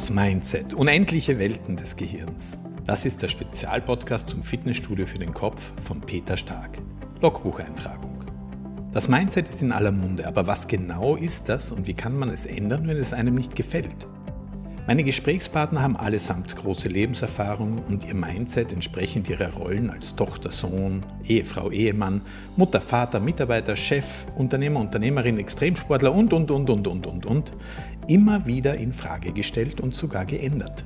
Das Mindset. Unendliche Welten des Gehirns. Das ist der Spezialpodcast zum Fitnessstudio für den Kopf von Peter Stark. Logbucheintragung. Das Mindset ist in aller Munde, aber was genau ist das und wie kann man es ändern, wenn es einem nicht gefällt? Meine Gesprächspartner haben allesamt große Lebenserfahrung und ihr Mindset entsprechend ihrer Rollen als Tochter, Sohn, Ehefrau, Ehemann, Mutter, Vater, Mitarbeiter, Chef, Unternehmer, Unternehmerin, Extremsportler und, und, und, und, und, und, und, immer wieder in Frage gestellt und sogar geändert.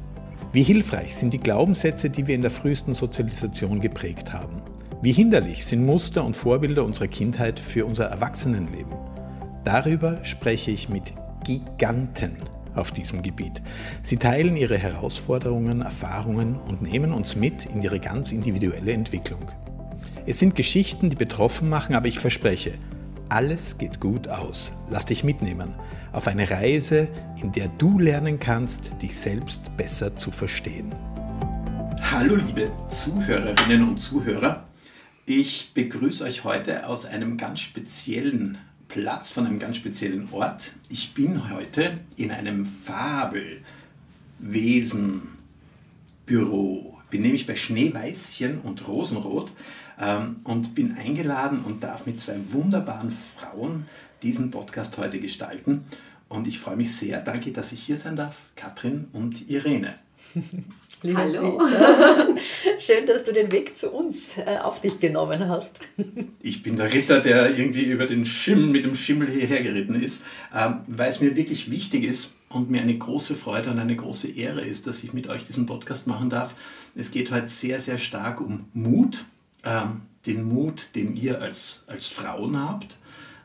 Wie hilfreich sind die Glaubenssätze, die wir in der frühesten Sozialisation geprägt haben? Wie hinderlich sind Muster und Vorbilder unserer Kindheit für unser Erwachsenenleben? Darüber spreche ich mit Giganten auf diesem Gebiet. Sie teilen ihre Herausforderungen, Erfahrungen und nehmen uns mit in ihre ganz individuelle Entwicklung. Es sind Geschichten, die betroffen machen, aber ich verspreche, alles geht gut aus. Lass dich mitnehmen auf eine Reise, in der du lernen kannst, dich selbst besser zu verstehen. Hallo liebe Zuhörerinnen und Zuhörer. Ich begrüße euch heute aus einem ganz speziellen Platz von einem ganz speziellen Ort. Ich bin heute in einem Fabelwesenbüro. Bin nämlich bei Schneeweißchen und Rosenrot und bin eingeladen und darf mit zwei wunderbaren Frauen diesen Podcast heute gestalten. Und ich freue mich sehr. Danke, dass ich hier sein darf, Katrin und Irene. Hallo. Schön, dass du den Weg zu uns äh, auf dich genommen hast. ich bin der Ritter, der irgendwie über den Schimmel mit dem Schimmel hierher geritten ist, ähm, weil es mir wirklich wichtig ist und mir eine große Freude und eine große Ehre ist, dass ich mit euch diesen Podcast machen darf. Es geht heute sehr, sehr stark um Mut, ähm, den Mut, den ihr als, als Frauen habt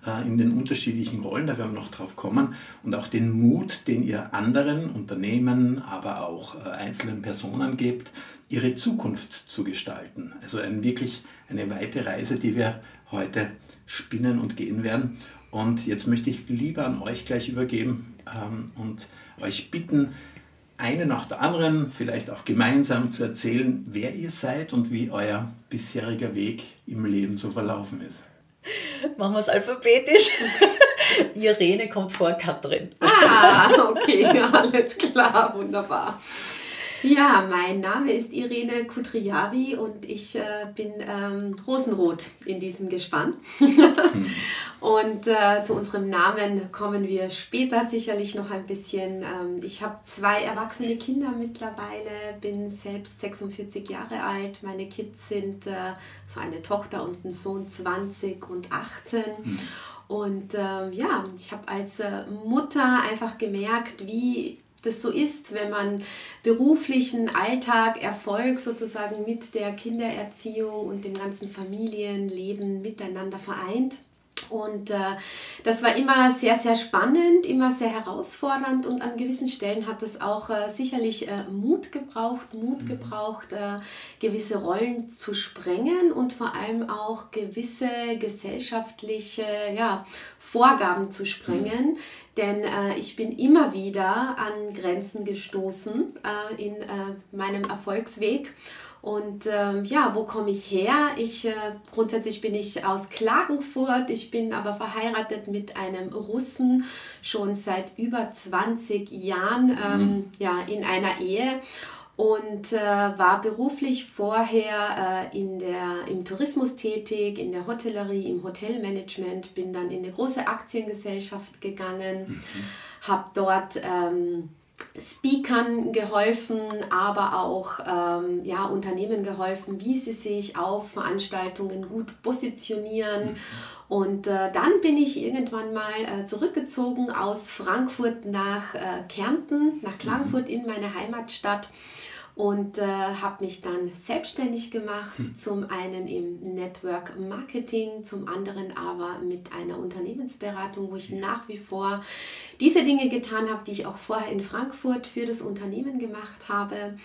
äh, in den unterschiedlichen Rollen, da werden wir noch drauf kommen, und auch den Mut, den ihr anderen Unternehmen, aber auch äh, einzelnen Personen gebt, ihre Zukunft zu gestalten. Also ein, wirklich eine weite Reise, die wir heute spinnen und gehen werden. Und jetzt möchte ich lieber an euch gleich übergeben ähm, und euch bitten, eine nach der anderen, vielleicht auch gemeinsam zu erzählen, wer ihr seid und wie euer bisheriger Weg im Leben so verlaufen ist. Machen wir es alphabetisch. Irene kommt vor Katrin. Ah, okay, alles klar, wunderbar. Ja, mein Name ist Irene Kudriavi und ich äh, bin ähm, Rosenrot in diesem Gespann. und äh, zu unserem Namen kommen wir später sicherlich noch ein bisschen. Ähm, ich habe zwei erwachsene Kinder mittlerweile, bin selbst 46 Jahre alt. Meine Kids sind äh, so eine Tochter und ein Sohn 20 und 18. Mhm. Und ähm, ja, ich habe als äh, Mutter einfach gemerkt, wie das so ist, wenn man beruflichen Alltag, Erfolg sozusagen mit der Kindererziehung und dem ganzen Familienleben miteinander vereint. Und äh, das war immer sehr, sehr spannend, immer sehr herausfordernd und an gewissen Stellen hat es auch äh, sicherlich äh, Mut gebraucht, Mut mhm. gebraucht, äh, gewisse Rollen zu sprengen und vor allem auch gewisse gesellschaftliche ja, Vorgaben zu sprengen. Mhm. Denn äh, ich bin immer wieder an Grenzen gestoßen äh, in meinem Erfolgsweg. Und ähm, ja, wo komme ich her? Ich äh, grundsätzlich bin ich aus Klagenfurt. Ich bin aber verheiratet mit einem Russen schon seit über 20 Jahren ähm, mhm. ja, in einer Ehe und äh, war beruflich vorher äh, in der, im Tourismus tätig, in der Hotellerie, im Hotelmanagement, bin dann in eine große Aktiengesellschaft gegangen, mhm. habe dort ähm, Speakern geholfen, aber auch ähm, ja, Unternehmen geholfen, wie sie sich auf Veranstaltungen gut positionieren. Mhm. Und äh, dann bin ich irgendwann mal äh, zurückgezogen aus Frankfurt nach äh, Kärnten, nach Klagenfurt mhm. in meine Heimatstadt und äh, habe mich dann selbstständig gemacht, hm. zum einen im Network Marketing, zum anderen aber mit einer Unternehmensberatung, wo ich nach wie vor diese Dinge getan habe, die ich auch vorher in Frankfurt für das Unternehmen gemacht habe.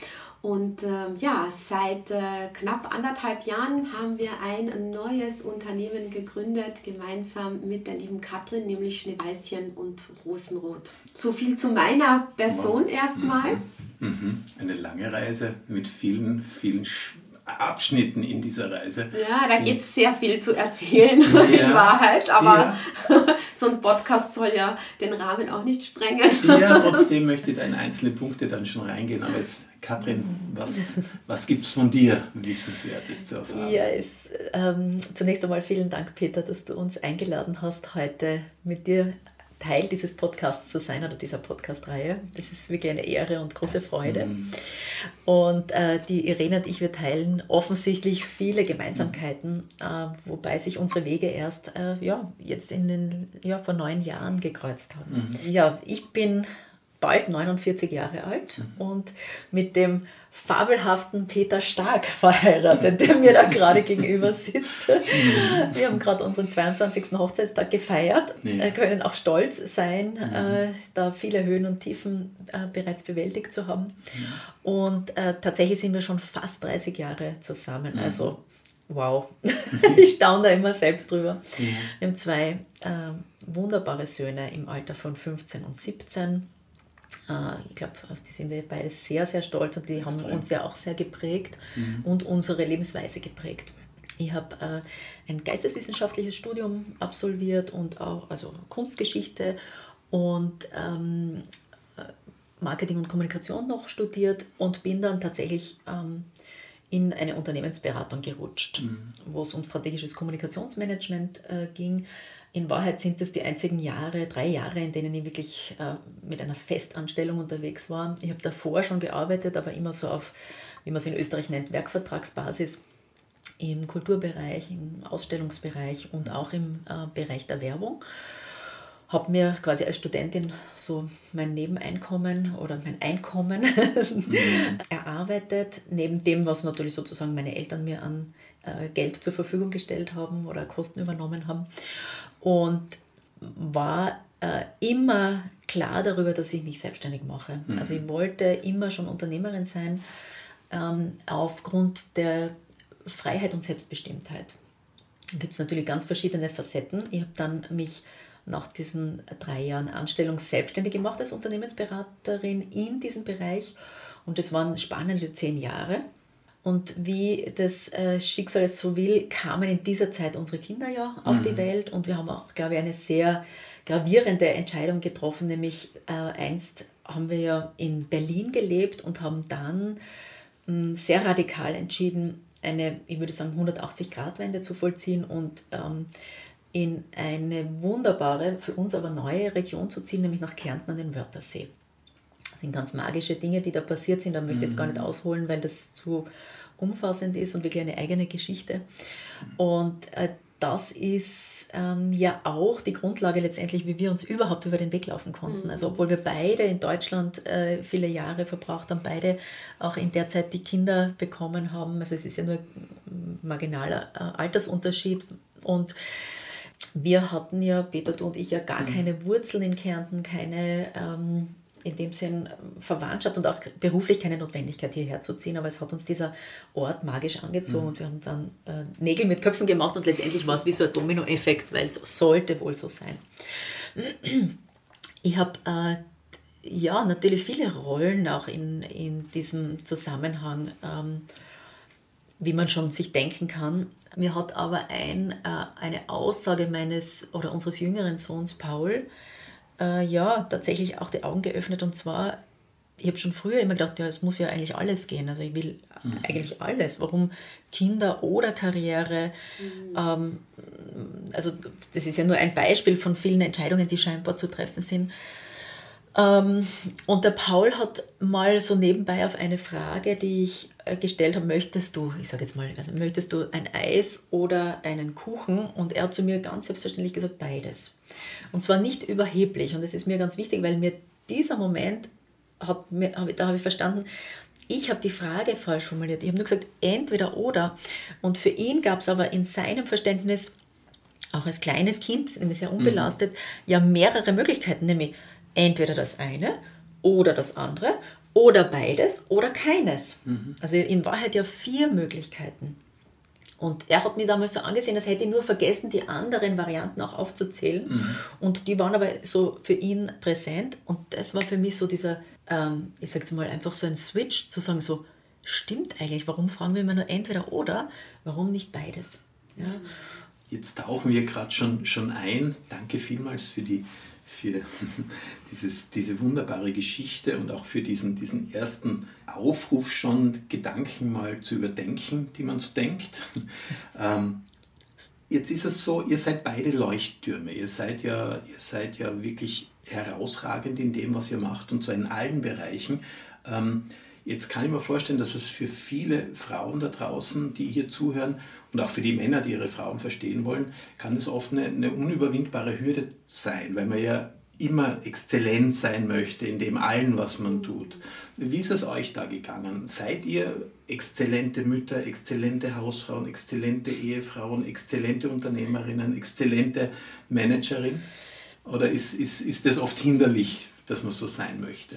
Und äh, ja, seit äh, knapp anderthalb Jahren haben wir ein neues Unternehmen gegründet, gemeinsam mit der lieben Katrin, nämlich Schneeweißchen und Rosenrot. So viel zu meiner Person erstmal. Mhm. Mhm. Eine lange Reise mit vielen, vielen Abschnitten in dieser Reise. Ja, da gibt es sehr viel zu erzählen, ja, in Wahrheit, aber ja. so ein Podcast soll ja den Rahmen auch nicht sprengen. Ja, trotzdem möchte ich da in einzelne Punkte dann schon reingehen. Aber jetzt, Katrin, was, was gibt es von dir Wissenswertes zu erfahren? Ja, es, ähm, zunächst einmal vielen Dank, Peter, dass du uns eingeladen hast, heute mit dir Teil dieses Podcasts zu sein oder dieser Podcast-Reihe. Das ist wirklich eine Ehre und große Freude. Mhm. Und äh, die Irene und ich, wir teilen offensichtlich viele Gemeinsamkeiten, äh, wobei sich unsere Wege erst äh, ja, jetzt in den, ja, vor neun Jahren gekreuzt haben. Mhm. Ja, ich bin bald 49 Jahre alt mhm. und mit dem fabelhaften Peter Stark verheiratet, der mir da gerade gegenüber sitzt. Mhm. Wir haben gerade unseren 22. Hochzeitstag gefeiert. Äh, können auch stolz sein, mhm. äh, da viele Höhen und Tiefen äh, bereits bewältigt zu haben. Mhm. Und äh, tatsächlich sind wir schon fast 30 Jahre zusammen. Mhm. Also wow, ich staune da immer selbst drüber. Wir haben zwei äh, wunderbare Söhne im Alter von 15 und 17 äh, ich glaube, auf die sind wir beide sehr, sehr stolz und die haben uns ja auch sehr geprägt mhm. und unsere Lebensweise geprägt. Ich habe äh, ein geisteswissenschaftliches Studium absolviert und auch also Kunstgeschichte und ähm, Marketing und Kommunikation noch studiert und bin dann tatsächlich ähm, in eine Unternehmensberatung gerutscht, mhm. wo es um strategisches Kommunikationsmanagement äh, ging in Wahrheit sind das die einzigen Jahre, drei Jahre, in denen ich wirklich äh, mit einer Festanstellung unterwegs war. Ich habe davor schon gearbeitet, aber immer so auf, wie man es in Österreich nennt, Werkvertragsbasis im Kulturbereich, im Ausstellungsbereich und auch im äh, Bereich der Werbung. Habe mir quasi als Studentin so mein Nebeneinkommen oder mein Einkommen mhm. erarbeitet, neben dem, was natürlich sozusagen meine Eltern mir an äh, Geld zur Verfügung gestellt haben oder Kosten übernommen haben und war äh, immer klar darüber, dass ich mich selbstständig mache. Mhm. Also ich wollte immer schon Unternehmerin sein ähm, aufgrund der Freiheit und Selbstbestimmtheit. Da gibt es natürlich ganz verschiedene Facetten. Ich habe dann mich nach diesen drei Jahren Anstellung selbstständig gemacht als Unternehmensberaterin in diesem Bereich und es waren spannende zehn Jahre. Und wie das äh, Schicksal es so will, kamen in dieser Zeit unsere Kinder ja auf mhm. die Welt und wir haben auch, glaube ich, eine sehr gravierende Entscheidung getroffen, nämlich äh, einst haben wir ja in Berlin gelebt und haben dann mh, hm, sehr radikal entschieden, eine, ich würde sagen, 180-Grad-Wende zu vollziehen und ähm, in eine wunderbare, für uns aber neue Region zu ziehen, nämlich nach Kärnten an den Wörthersee. Sind ganz magische Dinge, die da passiert sind. Da möchte ich jetzt gar nicht mhm. ausholen, weil das zu umfassend ist und wirklich eine eigene Geschichte. Und äh, das ist ähm, ja auch die Grundlage letztendlich, wie wir uns überhaupt über den Weg laufen konnten. Mhm. Also obwohl wir beide in Deutschland äh, viele Jahre verbracht haben, beide auch in der Zeit die Kinder bekommen haben. Also es ist ja nur ein marginaler äh, Altersunterschied und wir hatten ja, Peter, du und ich, ja gar mhm. keine Wurzeln in Kärnten, keine ähm, in dem Sinn Verwandtschaft und auch beruflich keine Notwendigkeit hierher zu ziehen, aber es hat uns dieser Ort magisch angezogen mhm. und wir haben dann äh, Nägel mit Köpfen gemacht und letztendlich war es wie so ein Dominoeffekt, weil es sollte wohl so sein. Ich habe äh, ja natürlich viele Rollen auch in, in diesem Zusammenhang. Ähm, wie man schon sich denken kann. Mir hat aber ein, äh, eine Aussage meines oder unseres jüngeren Sohns Paul äh, ja tatsächlich auch die Augen geöffnet und zwar, ich habe schon früher immer gedacht, ja, es muss ja eigentlich alles gehen. Also ich will mhm. eigentlich alles. Warum Kinder oder Karriere? Mhm. Ähm, also das ist ja nur ein Beispiel von vielen Entscheidungen, die scheinbar zu treffen sind. Ähm, und der Paul hat mal so nebenbei auf eine Frage, die ich äh, gestellt habe, möchtest du, ich sage jetzt mal, also möchtest du ein Eis oder einen Kuchen? Und er hat zu mir ganz selbstverständlich gesagt, beides. Und zwar nicht überheblich. Und das ist mir ganz wichtig, weil mir dieser Moment, hat mir, da habe ich verstanden, ich habe die Frage falsch formuliert. Ich habe nur gesagt, entweder oder. Und für ihn gab es aber in seinem Verständnis, auch als kleines Kind, sehr unbelastet, mhm. ja mehrere Möglichkeiten, nämlich entweder das eine oder das andere oder beides oder keines. Mhm. Also in Wahrheit ja vier Möglichkeiten. Und er hat mir damals so angesehen, als hätte ich nur vergessen, die anderen Varianten auch aufzuzählen. Mhm. Und die waren aber so für ihn präsent. Und das war für mich so dieser, ähm, ich sag's mal, einfach so ein Switch, zu sagen, so, stimmt eigentlich, warum fragen wir immer nur entweder oder, warum nicht beides? Ja. jetzt tauchen wir gerade schon, schon ein. Danke vielmals für, die, für dieses, diese wunderbare Geschichte und auch für diesen, diesen ersten Aufruf schon, Gedanken mal zu überdenken, die man so denkt. Ähm, jetzt ist es so, ihr seid beide Leuchttürme. Ihr seid ja, ihr seid ja wirklich herausragend in dem, was ihr macht und zwar in allen Bereichen. Ähm, jetzt kann ich mir vorstellen, dass es für viele Frauen da draußen, die hier zuhören und auch für die Männer, die ihre Frauen verstehen wollen, kann das oft eine, eine unüberwindbare Hürde sein, weil man ja immer exzellent sein möchte in dem allen, was man tut. Wie ist es euch da gegangen? Seid ihr exzellente Mütter, exzellente Hausfrauen, exzellente Ehefrauen, exzellente Unternehmerinnen, exzellente Managerin? Oder ist, ist, ist das oft hinderlich, dass man so sein möchte?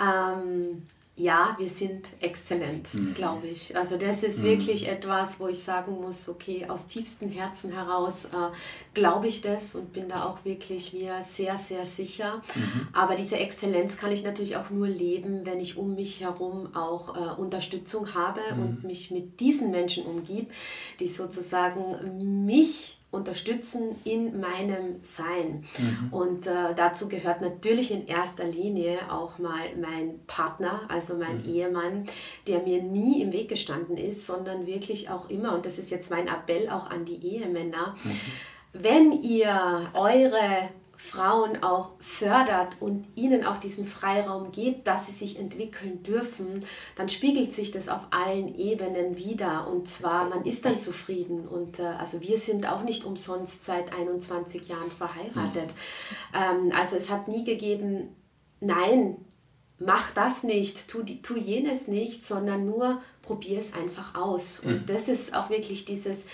Ähm, ja, wir sind exzellent, mhm. glaube ich. Also das ist mhm. wirklich etwas, wo ich sagen muss, okay, aus tiefstem Herzen heraus äh, glaube ich das und bin da auch wirklich mir sehr, sehr sicher. Mhm. Aber diese Exzellenz kann ich natürlich auch nur leben, wenn ich um mich herum auch äh, Unterstützung habe und mhm. mich mit diesen Menschen umgib, die sozusagen mich unterstützen in meinem Sein. Mhm. Und äh, dazu gehört natürlich in erster Linie auch mal mein Partner, also mein mhm. Ehemann, der mir nie im Weg gestanden ist, sondern wirklich auch immer, und das ist jetzt mein Appell auch an die Ehemänner, mhm. wenn ihr eure Frauen auch fördert und ihnen auch diesen Freiraum gibt, dass sie sich entwickeln dürfen, dann spiegelt sich das auf allen Ebenen wieder. Und zwar, man ist dann zufrieden. Und äh, also wir sind auch nicht umsonst seit 21 Jahren verheiratet. Mhm. Ähm, also es hat nie gegeben, nein, mach das nicht, tu, tu jenes nicht, sondern nur probier es einfach aus. Und mhm. das ist auch wirklich dieses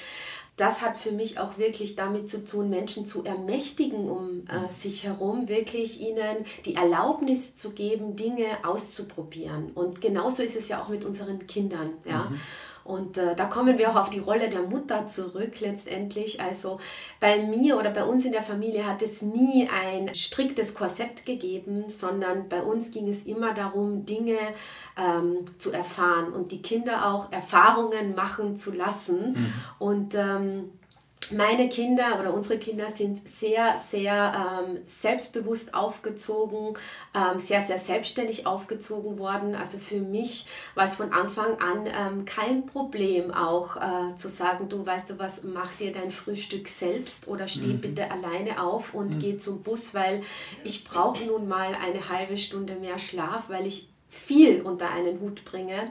das hat für mich auch wirklich damit zu tun, Menschen zu ermächtigen um äh, sich herum, wirklich ihnen die Erlaubnis zu geben, Dinge auszuprobieren. Und genauso ist es ja auch mit unseren Kindern. Ja? Mhm. Und äh, da kommen wir auch auf die Rolle der Mutter zurück letztendlich. Also bei mir oder bei uns in der Familie hat es nie ein striktes Korsett gegeben, sondern bei uns ging es immer darum, Dinge ähm, zu erfahren und die Kinder auch Erfahrungen machen zu lassen. Mhm. Und ähm, meine Kinder oder unsere Kinder sind sehr, sehr ähm, selbstbewusst aufgezogen, ähm, sehr, sehr selbstständig aufgezogen worden. Also für mich war es von Anfang an ähm, kein Problem auch äh, zu sagen, du weißt du was, mach dir dein Frühstück selbst oder steh mhm. bitte alleine auf und mhm. geh zum Bus, weil ich brauche nun mal eine halbe Stunde mehr Schlaf, weil ich viel unter einen Hut bringe.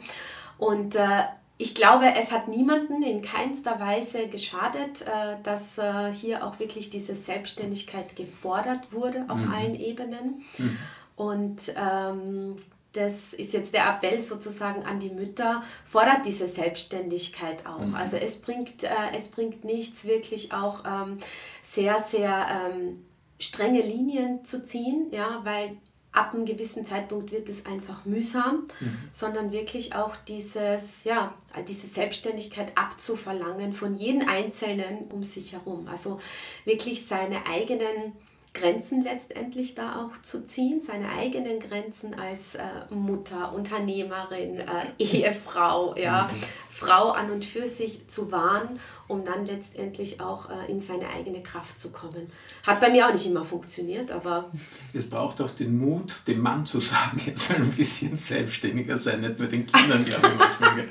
Und äh, ich glaube, es hat niemanden in keinster Weise geschadet, äh, dass äh, hier auch wirklich diese Selbstständigkeit gefordert wurde auf mhm. allen Ebenen. Mhm. Und ähm, das ist jetzt der Appell sozusagen an die Mütter, fordert diese Selbstständigkeit auch. Mhm. Also es bringt, äh, es bringt nichts, wirklich auch ähm, sehr, sehr ähm, strenge Linien zu ziehen, ja, weil ab einem gewissen Zeitpunkt wird es einfach mühsam, mhm. sondern wirklich auch dieses, ja, diese Selbstständigkeit abzuverlangen von jedem Einzelnen um sich herum. Also wirklich seine eigenen Grenzen letztendlich da auch zu ziehen, seine eigenen Grenzen als äh, Mutter, Unternehmerin, äh, Ehefrau, ja, mhm. Frau an und für sich zu wahren, um dann letztendlich auch äh, in seine eigene Kraft zu kommen. Hat bei mir auch nicht immer funktioniert, aber... Es braucht auch den Mut, dem Mann zu sagen, er soll ein bisschen selbstständiger sein, nicht nur den Kindern, glaube ich, manchmal.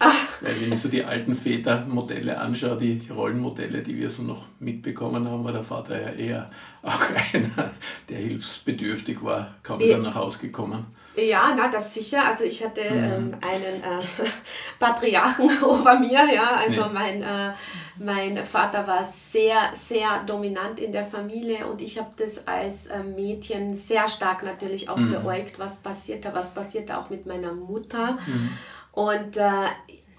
Weil wenn ich so die alten Vätermodelle anschaue, die Rollenmodelle, die wir so noch mitbekommen haben, war der Vater ja eher auch einer, der hilfsbedürftig war, kaum ist er nach Hause gekommen. Ja, na, das sicher. Also ich hatte mhm. ähm, einen äh, Patriarchen über mir, ja. Also nee. mein, äh, mein Vater war sehr, sehr dominant in der Familie und ich habe das als äh, Mädchen sehr stark natürlich auch mhm. beäugt, was passiert da, was passiert da auch mit meiner Mutter. Mhm. Und äh,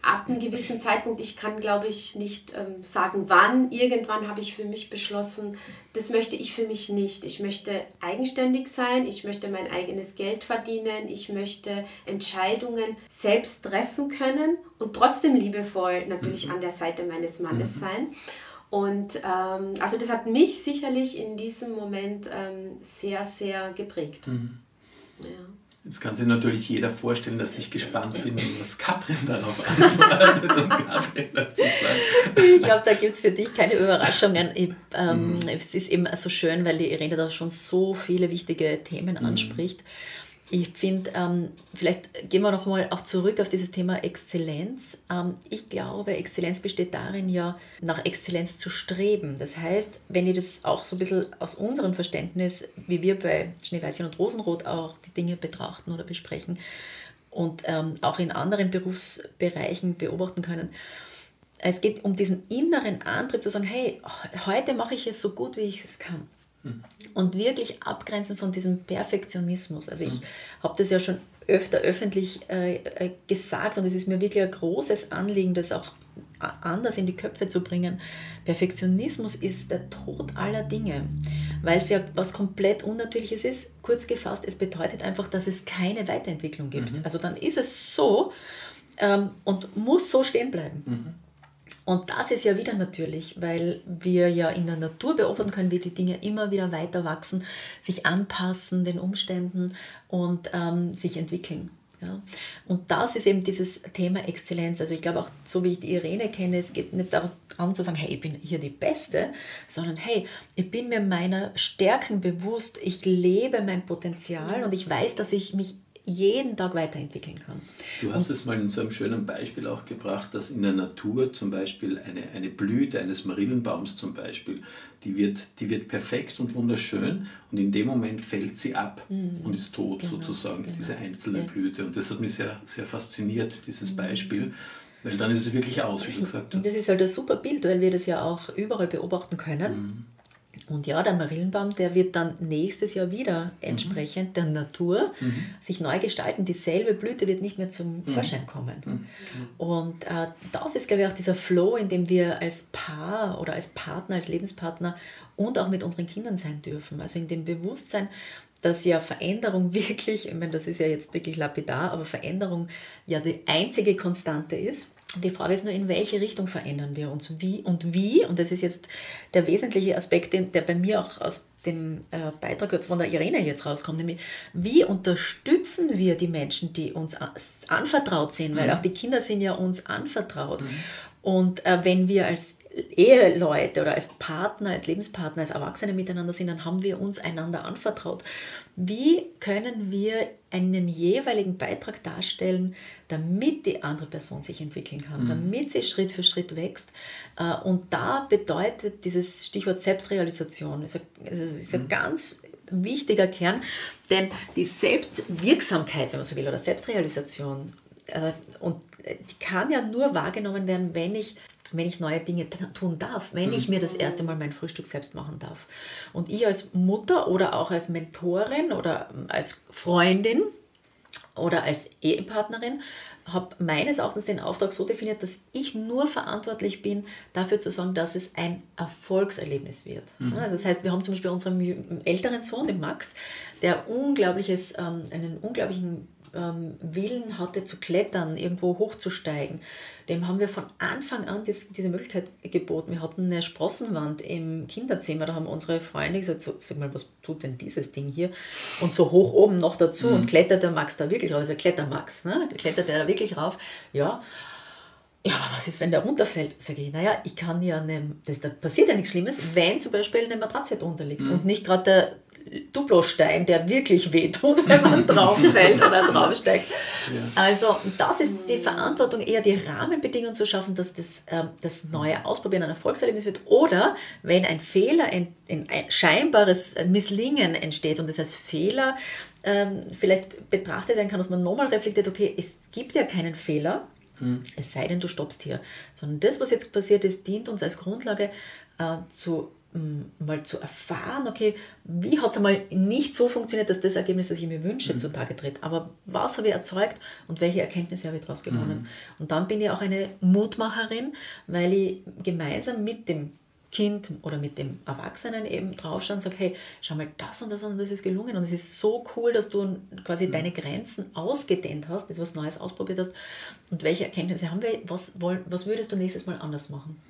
ab einem gewissen Zeitpunkt, ich kann glaube ich nicht ähm, sagen wann, irgendwann habe ich für mich beschlossen, das möchte ich für mich nicht. Ich möchte eigenständig sein, ich möchte mein eigenes Geld verdienen, ich möchte Entscheidungen selbst treffen können und trotzdem liebevoll natürlich mhm. an der Seite meines Mannes mhm. sein. Und ähm, also das hat mich sicherlich in diesem Moment ähm, sehr, sehr geprägt. Mhm. Ja. Jetzt kann sich natürlich jeder vorstellen, dass ich gespannt bin, was Katrin darauf antwortet und Katrin dazu sagt. Ich glaube, da gibt es für dich keine Überraschungen. Ich, ähm, mm. Es ist eben so schön, weil die Irene da schon so viele wichtige Themen mm. Ich finde, ähm, vielleicht gehen wir nochmal auch zurück auf dieses Thema Exzellenz. Ähm, ich glaube, Exzellenz besteht darin, ja nach Exzellenz zu streben. Das heißt, wenn ich das auch so ein bisschen aus unserem Verständnis, wie wir bei Schneeweißchen und Rosenrot auch die Dinge betrachten oder besprechen und ähm, auch in anderen Berufsbereichen beobachten können, es geht um diesen inneren Antrieb zu sagen, hey, heute mache ich es so gut, wie ich es kann. Und wirklich abgrenzen von diesem Perfektionismus. Also ich habe das ja schon öfter öffentlich äh, äh, gesagt und es ist mir wirklich ein großes Anliegen, das auch anders in die Köpfe zu bringen. Perfektionismus ist der Tod aller Dinge, weil es ja was komplett Unnatürliches ist. Kurz gefasst, es bedeutet einfach, dass es keine Weiterentwicklung gibt. Mhm. Also dann ist es so ähm, und muss so stehen bleiben. Mhm. Und das ist ja wieder natürlich, weil wir ja in der Natur beobachten können, wie die Dinge immer wieder weiter wachsen, sich anpassen den Umständen und ähm, sich entwickeln. Ja. Und das ist eben dieses Thema Exzellenz. Also ich glaube auch, so wie ich die Irene kenne, es geht nicht darum zu sagen, hey, ich bin hier die Beste, sondern hey, ich bin mir meiner Stärken bewusst, ich lebe mein Potenzial und ich weiß, dass ich mich jeden Tag weiterentwickeln kann. Du hast es mal in so einem schönen Beispiel auch gebracht, dass in der Natur zum Beispiel eine, eine Blüte eines Marillenbaums zum Beispiel, die wird, die wird perfekt und wunderschön und in dem Moment fällt sie ab mhm. und ist tot genau, sozusagen, genau. diese einzelne ja. Blüte. Und das hat mich sehr, sehr fasziniert, dieses mhm. Beispiel. Weil dann ist es wirklich aus, wie du gesagt hast. Das ist halt ein super Bild, weil wir das ja auch überall beobachten können. Mhm. Und ja, der Marillenbaum, der wird dann nächstes Jahr wieder entsprechend mhm. der Natur mhm. sich neu gestalten. Dieselbe Blüte wird nicht mehr zum mhm. Vorschein kommen. Mhm. Und äh, das ist, glaube ich, auch dieser Flow, in dem wir als Paar oder als Partner, als Lebenspartner und auch mit unseren Kindern sein dürfen. Also in dem Bewusstsein, dass ja Veränderung wirklich, ich meine, das ist ja jetzt wirklich lapidar, aber Veränderung ja die einzige Konstante ist die Frage ist nur, in welche Richtung verändern wir uns? Wie und wie? Und das ist jetzt der wesentliche Aspekt, der bei mir auch aus dem äh, Beitrag von der Irene jetzt rauskommt, nämlich wie unterstützen wir die Menschen, die uns anvertraut sind, weil mhm. auch die Kinder sind ja uns anvertraut. Mhm. Und äh, wenn wir als Eheleute oder als Partner, als Lebenspartner, als Erwachsene miteinander sind, dann haben wir uns einander anvertraut. Wie können wir einen jeweiligen Beitrag darstellen, damit die andere Person sich entwickeln kann, mhm. damit sie Schritt für Schritt wächst? Äh, und da bedeutet dieses Stichwort Selbstrealisation, ist ein, ist ein mhm. ganz wichtiger Kern, denn die Selbstwirksamkeit, wenn man so will, oder Selbstrealisation, äh, und die kann ja nur wahrgenommen werden, wenn ich wenn ich neue Dinge tun darf, wenn mhm. ich mir das erste Mal mein Frühstück selbst machen darf. Und ich als Mutter oder auch als Mentorin oder ähm, als Freundin oder als Ehepartnerin habe meines Erachtens den Auftrag so definiert, dass ich nur verantwortlich bin, dafür zu sorgen, dass es ein Erfolgserlebnis wird. Mhm. Also das heißt, wir haben zum Beispiel unseren älteren Sohn, den Max, der unglaubliches, ähm, einen unglaublichen ähm, Willen hatte zu klettern, irgendwo hochzusteigen, dem haben wir von Anfang an dies, diese Möglichkeit geboten. Wir hatten eine Sprossenwand im Kinderzimmer, da haben unsere Freunde gesagt, so, sag mal, was tut denn dieses Ding hier? Und so hoch oben noch dazu mhm. und klettert der Max da wirklich rauf, also klettert Max, ne? klettert er da wirklich rauf, ja. Ja, aber was ist, wenn der runterfällt? Sage ich, naja, ich kann ja, ne, das, da passiert ja nichts Schlimmes, wenn zum Beispiel eine Matratze drunter liegt mhm. und nicht gerade der Duplostein, der wirklich wehtut, wenn man drauf fällt oder draufsteigt. Ja. Also das ist die Verantwortung, eher die Rahmenbedingungen zu schaffen, dass das, äh, das neue Ausprobieren ein Erfolgserlebnis wird. Oder wenn ein Fehler, ein, ein scheinbares Misslingen entsteht und das heißt Fehler ähm, vielleicht betrachtet werden kann, dass man nochmal reflektiert, okay, es gibt ja keinen Fehler, hm. es sei denn, du stoppst hier. Sondern das, was jetzt passiert ist, dient uns als Grundlage äh, zu mal zu erfahren, okay, wie hat es einmal nicht so funktioniert, dass das Ergebnis, das ich mir wünsche, mhm. zutage tritt. Aber was habe ich erzeugt und welche Erkenntnisse habe ich daraus gewonnen? Mhm. Und dann bin ich auch eine Mutmacherin, weil ich gemeinsam mit dem Kind oder mit dem Erwachsenen eben draufschauen und sagen, hey, schau mal, das und das und das ist gelungen und es ist so cool, dass du quasi mhm. deine Grenzen ausgedehnt hast, etwas Neues ausprobiert hast und welche Erkenntnisse haben wir, was, was würdest du nächstes Mal anders machen?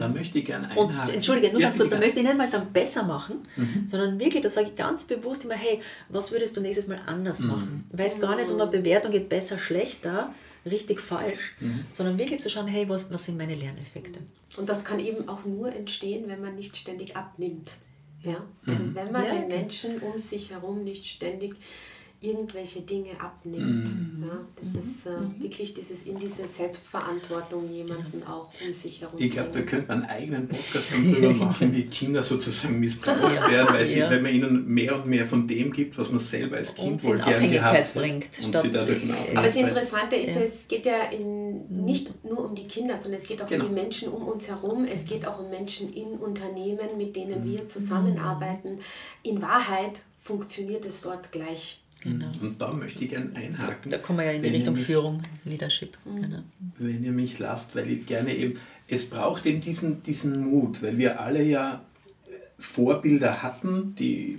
Da möchte ich gerne einhaken. Und, Entschuldige, nur ganz kurz, da möchte ich nicht mal sagen, besser machen, mhm. sondern wirklich, da sage ich ganz bewusst immer, hey, was würdest du nächstes Mal anders mhm. machen? Weil es gar nicht um eine Bewertung geht, besser, schlechter, richtig, falsch, mhm. sondern wirklich zu schauen, hey, was, was sind meine Lerneffekte? Und das kann eben auch nur entstehen, wenn man nicht ständig abnimmt. Ja? Mhm. Wenn man ja, den Menschen um sich herum nicht ständig irgendwelche Dinge abnimmt. Mhm. Ja, das mhm. ist äh, mhm. wirklich dieses in diese Selbstverantwortung jemanden auch um sich herum. Ich glaube, da könnte man einen eigenen Podcast darüber machen, wie Kinder sozusagen missbraucht ja. werden, weil, sie, ja. weil man ihnen mehr und mehr von dem gibt, was man selber als Kind wohl gerne gehabt bringt. Und sie dadurch Aber das Interessante ist, es geht ja in, mhm. nicht nur um die Kinder, sondern es geht auch genau. um die Menschen um uns herum. Es geht auch um Menschen in Unternehmen, mit denen mhm. wir zusammenarbeiten. In Wahrheit funktioniert es dort gleich. Genau. Und da möchte ich gerne einhaken. Da kommen wir ja in die Richtung mich, Führung, Leadership. Mhm. Genau. Wenn ihr mich lasst, weil ich gerne eben, es braucht eben diesen, diesen Mut, weil wir alle ja Vorbilder hatten, die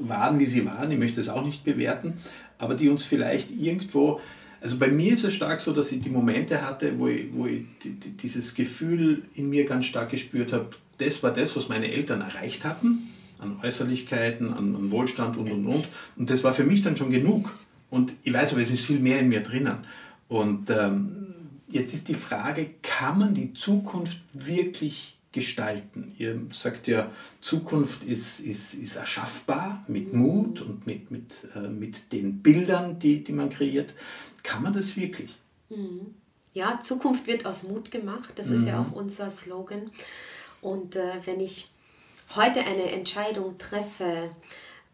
waren, wie sie waren, ich möchte es auch nicht bewerten, aber die uns vielleicht irgendwo, also bei mir ist es stark so, dass ich die Momente hatte, wo ich, wo ich dieses Gefühl in mir ganz stark gespürt habe, das war das, was meine Eltern erreicht hatten an Äußerlichkeiten, an, an Wohlstand und und und. Und das war für mich dann schon genug. Und ich weiß aber, es ist viel mehr in mir drinnen. Und ähm, jetzt ist die Frage, kann man die Zukunft wirklich gestalten? Ihr sagt ja, Zukunft ist, ist, ist erschaffbar mit Mut und mit, mit, äh, mit den Bildern, die, die man kreiert. Kann man das wirklich? Mhm. Ja, Zukunft wird aus Mut gemacht. Das ist ja mhm. auch unser Slogan. Und äh, wenn ich heute eine Entscheidung treffe,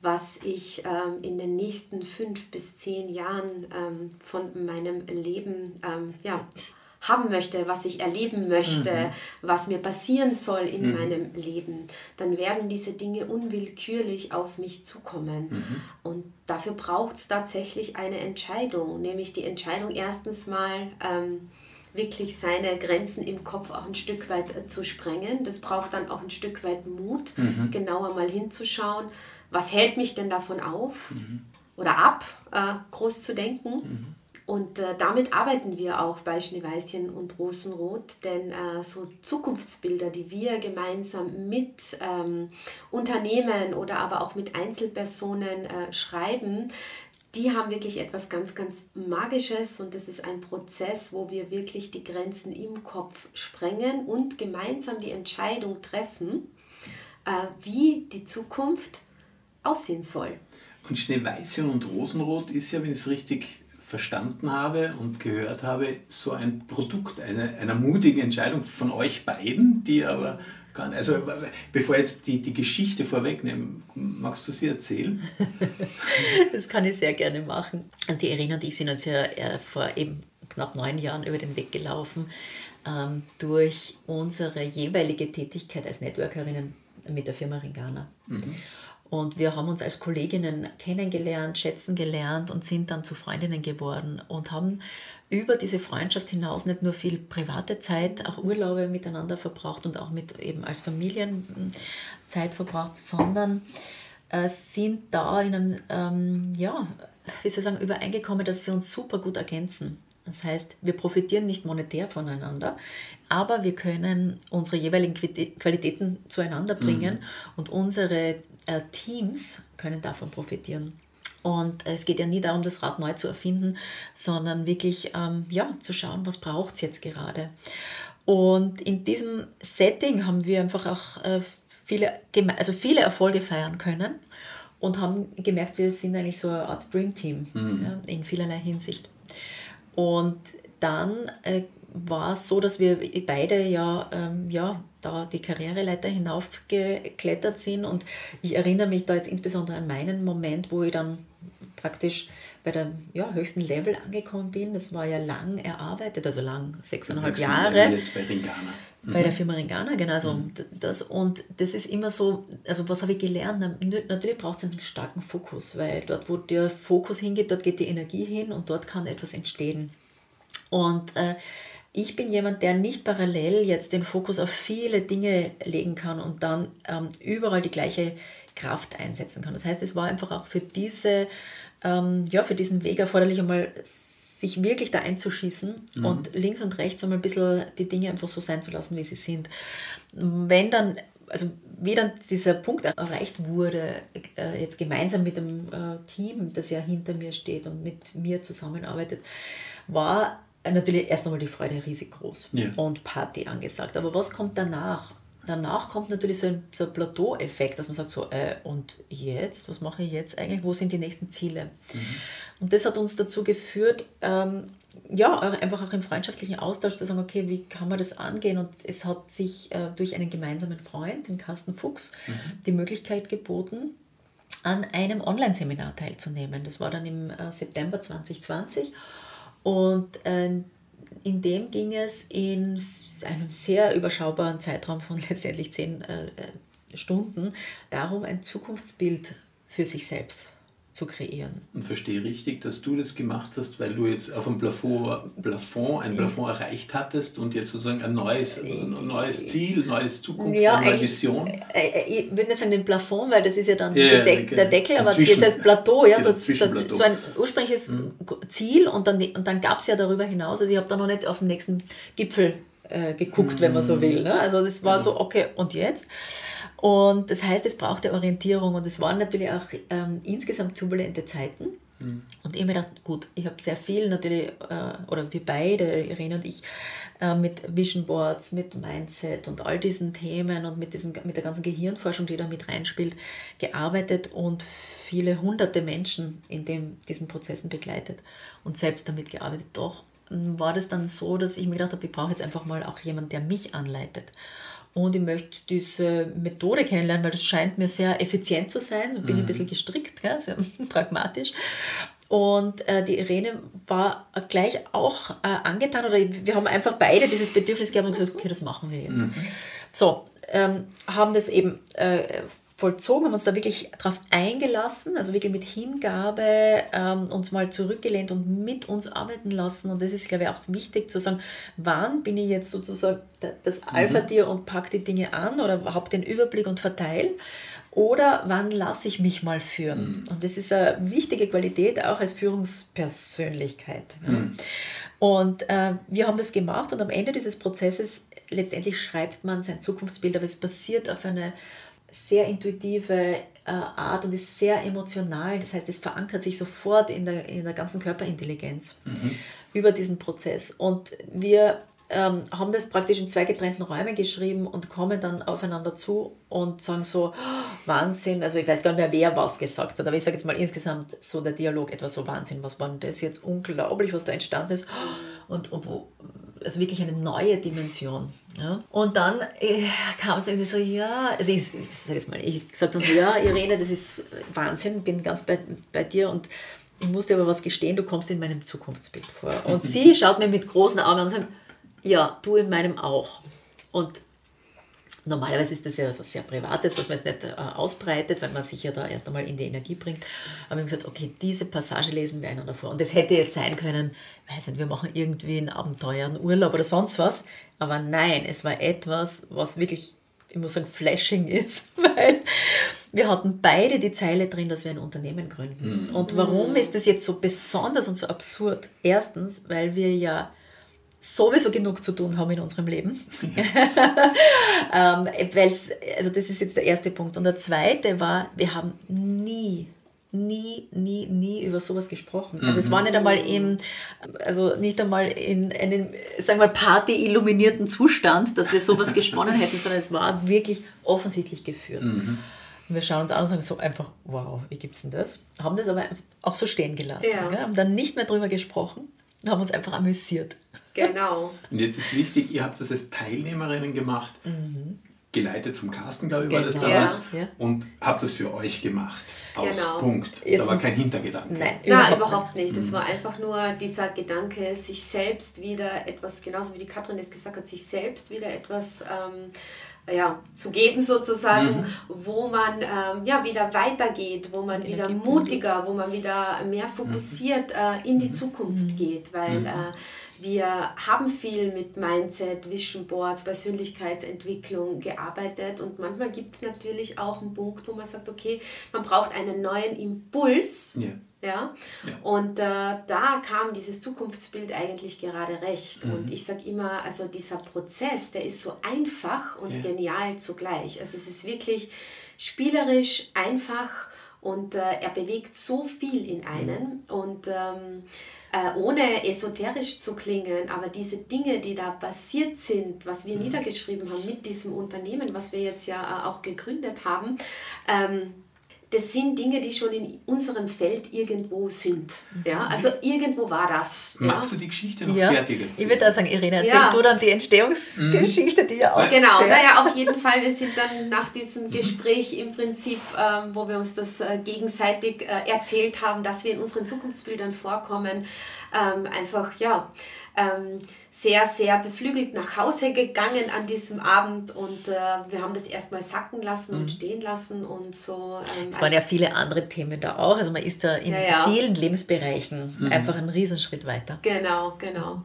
was ich ähm, in den nächsten fünf bis zehn Jahren ähm, von meinem Leben ähm, ja, haben möchte, was ich erleben möchte, mhm. was mir passieren soll in mhm. meinem Leben, dann werden diese Dinge unwillkürlich auf mich zukommen. Mhm. Und dafür braucht es tatsächlich eine Entscheidung, nämlich die Entscheidung erstens mal, ähm, wirklich seine Grenzen im Kopf auch ein Stück weit äh, zu sprengen. Das braucht dann auch ein Stück weit Mut, mhm. genauer mal hinzuschauen, was hält mich denn davon auf mhm. oder ab, äh, groß zu denken. Mhm. Und äh, damit arbeiten wir auch bei Schneeweißchen und Rosenrot, denn äh, so Zukunftsbilder, die wir gemeinsam mit ähm, Unternehmen oder aber auch mit Einzelpersonen äh, schreiben, die haben wirklich etwas ganz, ganz Magisches und das ist ein Prozess, wo wir wirklich die Grenzen im Kopf sprengen und gemeinsam die Entscheidung treffen, äh, wie die Zukunft aussehen soll. Und Schneeweißchen und Rosenrot ist ja, wenn ich es richtig verstanden habe und gehört habe, so ein Produkt einer, einer mutigen Entscheidung von euch beiden, die aber kann. Also bevor jetzt die, die Geschichte vorwegnehmen, magst du sie erzählen? das kann ich sehr gerne machen. Und die Irina und ich sind uns ja äh, vor eben knapp neun Jahren über den Weg gelaufen ähm, durch unsere jeweilige Tätigkeit als Networkerinnen mit der Firma Ringana. Mhm. Und wir haben uns als Kolleginnen kennengelernt, schätzen gelernt und sind dann zu Freundinnen geworden und haben über diese Freundschaft hinaus nicht nur viel private Zeit, auch Urlaube miteinander verbraucht und auch mit eben als Familien hm, Zeit verbraucht, sondern äh, sind da in einem, ähm, ja, wie soll ich sagen, übereingekommen, dass wir uns super gut ergänzen. Das heißt, wir profitieren nicht monetär voneinander, aber wir können unsere jeweiligen Qualitäten zueinander bringen mhm. und unsere äh, Teams können davon profitieren. Und es geht ja nie darum, das Rad neu zu erfinden, sondern wirklich ähm, ja, zu schauen, was braucht es jetzt gerade. Und in diesem Setting haben wir einfach auch äh, viele, also viele Erfolge feiern können und haben gemerkt, wir sind eigentlich so eine Art Dream Team mhm. ja, in vielerlei Hinsicht. Und dann äh, war es so, dass wir beide ja, ähm, ja da die Karriereleiter hinaufgeklettert sind und ich erinnere mich da jetzt insbesondere an meinen Moment, wo ich dann praktisch bei dem ja, höchsten Level angekommen bin. Das war ja lang erarbeitet, also lang, sechseinhalb Jahre. Jetzt bei Ringana. Mhm. Bei der Firma Ringana, genau. Also mhm. das, und das ist immer so, also was habe ich gelernt? Natürlich braucht es einen starken Fokus, weil dort, wo der Fokus hingeht, dort geht die Energie hin und dort kann etwas entstehen. Und äh, ich bin jemand, der nicht parallel jetzt den Fokus auf viele Dinge legen kann und dann ähm, überall die gleiche Kraft einsetzen kann. Das heißt, es war einfach auch für diese, ähm, ja, für diesen Weg erforderlich, einmal sich wirklich da einzuschießen mhm. und links und rechts einmal ein bisschen die Dinge einfach so sein zu lassen, wie sie sind. Wenn dann, also wie dann dieser Punkt erreicht wurde, äh, jetzt gemeinsam mit dem äh, Team, das ja hinter mir steht und mit mir zusammenarbeitet, war natürlich erst einmal die Freude riesig groß ja. und Party angesagt. Aber was kommt danach? Danach kommt natürlich so ein, so ein Plateau-Effekt, dass man sagt so, äh, und jetzt, was mache ich jetzt eigentlich, wo sind die nächsten Ziele? Mhm. Und das hat uns dazu geführt, ähm, ja, einfach auch im freundschaftlichen Austausch zu sagen, okay, wie kann man das angehen? Und es hat sich äh, durch einen gemeinsamen Freund, den Carsten Fuchs, mhm. die Möglichkeit geboten, an einem Online-Seminar teilzunehmen. Das war dann im äh, September 2020. Und äh, in dem ging es in einem sehr überschaubaren Zeitraum von letztendlich zehn äh, äh, Stunden darum, ein Zukunftsbild für sich selbst zu kreieren. Und verstehe richtig, dass du das gemacht hast, weil du jetzt auf einem Plafond, Plafond ein Plafond erreicht hattest und jetzt sozusagen ein neues, ein neues Ziel, neues Zukunft, ja, eine neue Vision? Äh, äh, ich würde nicht sagen den Plafond, weil das ist ja dann ja, De der Deckel, aber Zwischen, jetzt als Plateau, ja, so, so, so, ein ursprüngliches mhm. Ziel und dann, und dann gab es ja darüber hinaus, also ich habe da noch nicht auf den nächsten Gipfel äh, geguckt, mhm. wenn man so will. Ne? Also das war so, okay, und jetzt? Und das heißt, es brauchte Orientierung und es waren natürlich auch ähm, insgesamt turbulente Zeiten. Mhm. Und ich habe mir gedacht, gut, ich habe sehr viel natürlich, äh, oder wir beide, Irene und ich, äh, mit Vision Boards, mit Mindset und all diesen Themen und mit, diesen, mit der ganzen Gehirnforschung, die da mit reinspielt, gearbeitet und viele hunderte Menschen in dem, diesen Prozessen begleitet und selbst damit gearbeitet. Doch ähm, war das dann so, dass ich mir gedacht habe, ich brauche jetzt einfach mal auch jemanden, der mich anleitet und ich möchte diese Methode kennenlernen, weil das scheint mir sehr effizient zu sein. So bin mhm. ich ein mhm. bisschen gestrickt, gell? sehr pragmatisch. Und äh, die Irene war gleich auch äh, angetan, oder wir haben einfach beide dieses Bedürfnis gehabt und gesagt, okay, das machen wir jetzt. Mhm. So, ähm, haben das eben äh, vollzogen, haben uns da wirklich darauf eingelassen, also wirklich mit Hingabe ähm, uns mal zurückgelehnt und mit uns arbeiten lassen. Und das ist, glaube ich, auch wichtig zu sagen, wann bin ich jetzt sozusagen das Alpha-Tier mhm. und packe die Dinge an oder habe den Überblick und verteile. Oder wann lasse ich mich mal führen? Mhm. Und das ist eine wichtige Qualität auch als Führungspersönlichkeit. Mhm. Und äh, wir haben das gemacht und am Ende dieses Prozesses letztendlich schreibt man sein Zukunftsbild, aber es basiert auf eine sehr intuitive äh, Art und ist sehr emotional. Das heißt, es verankert sich sofort in der, in der ganzen Körperintelligenz mhm. über diesen Prozess. Und wir ähm, haben das praktisch in zwei getrennten Räumen geschrieben und kommen dann aufeinander zu und sagen so, oh, Wahnsinn, also ich weiß gar nicht mehr, wer was gesagt hat, aber ich sage jetzt mal insgesamt so der Dialog etwas so Wahnsinn, was war denn das jetzt unglaublich, was da entstanden ist und, wo, also wirklich eine neue Dimension. Ja. Und dann äh, kam es irgendwie so, ja, also ich, ich sage jetzt mal, ich sagte dann so, ja, Irene, das ist Wahnsinn, bin ganz bei, bei dir und ich musste aber was gestehen, du kommst in meinem Zukunftsbild vor. Und sie schaut mir mit großen Augen an und sagt, ja, du in meinem auch. Und Normalerweise ist das ja etwas sehr Privates, was man jetzt nicht äh, ausbreitet, weil man sich ja da erst einmal in die Energie bringt. Aber wir haben gesagt, okay, diese Passage lesen wir einander vor. Und es hätte jetzt sein können, weiß nicht, wir machen irgendwie ein Abenteuer, einen Urlaub oder sonst was. Aber nein, es war etwas, was wirklich, ich muss sagen, flashing ist, weil wir hatten beide die Zeile drin, dass wir ein Unternehmen gründen. Mhm. Und warum ist das jetzt so besonders und so absurd? Erstens, weil wir ja sowieso genug zu tun haben in unserem Leben. ähm, also das ist jetzt der erste Punkt. Und der zweite war, wir haben nie nie, nie, nie über sowas gesprochen. Also es mhm. war nicht einmal im, also nicht einmal in einem, sagen wir mal, party-illuminierten Zustand, dass wir sowas gesponnen hätten, sondern es war wirklich offensichtlich geführt. Mhm. Und wir schauen uns an und sagen so einfach, wow, wie gibt es denn das? Haben das aber auch so stehen gelassen. Ja. Haben dann nicht mehr drüber gesprochen haben uns einfach amüsiert. Genau. Und jetzt ist wichtig, ihr habt das als Teilnehmerinnen gemacht, mhm. geleitet vom Carsten, glaube ich, genau. war das genau. damals, ja. und habt das für euch gemacht. Aus genau. Punkt. Jetzt da war kein Hintergedanke. Nein, überhaupt, überhaupt nicht. Es mhm. war einfach nur dieser Gedanke, sich selbst wieder etwas, genauso wie die Katrin es gesagt hat, sich selbst wieder etwas ähm, ja, zu geben sozusagen, mhm. wo man ähm, ja, wieder weitergeht, wo man wieder mutiger, wo man wieder mehr fokusiert mhm. äh, in die mhm. Zukunft geht, weil mhm. äh, wir haben viel mit Mindset, Vision Boards, Persönlichkeitsentwicklung gearbeitet und manchmal gibt es natürlich auch einen Punkt, wo man sagt, okay, man braucht einen neuen Impuls. Ja. Ja? ja. Und äh, da kam dieses Zukunftsbild eigentlich gerade recht. Mhm. Und ich sage immer, also dieser Prozess, der ist so einfach und ja. genial zugleich. Also es ist wirklich spielerisch, einfach und äh, er bewegt so viel in einen. Mhm. Und ähm, äh, ohne esoterisch zu klingen, aber diese Dinge, die da passiert sind, was wir mhm. niedergeschrieben haben mit diesem Unternehmen, was wir jetzt ja äh, auch gegründet haben, ähm, das sind Dinge, die schon in unserem Feld irgendwo sind. Ja, mhm. also irgendwo war das. Magst ja. du die Geschichte noch ja. fertig erzählen? Ich würde auch sagen, Irene, erzähl ja. du dann die Entstehungsgeschichte, die ja auch Genau, naja, auf jeden Fall, wir sind dann nach diesem Gespräch im Prinzip, ähm, wo wir uns das äh, gegenseitig äh, erzählt haben, dass wir in unseren Zukunftsbildern vorkommen, ähm, einfach, ja, ähm, sehr, sehr beflügelt nach Hause gegangen an diesem Abend und äh, wir haben das erstmal sacken lassen mhm. und stehen lassen und so. Ähm, es waren ja viele andere Themen da auch, also man ist da in ja, ja. vielen Lebensbereichen mhm. einfach einen Riesenschritt weiter. Genau, genau.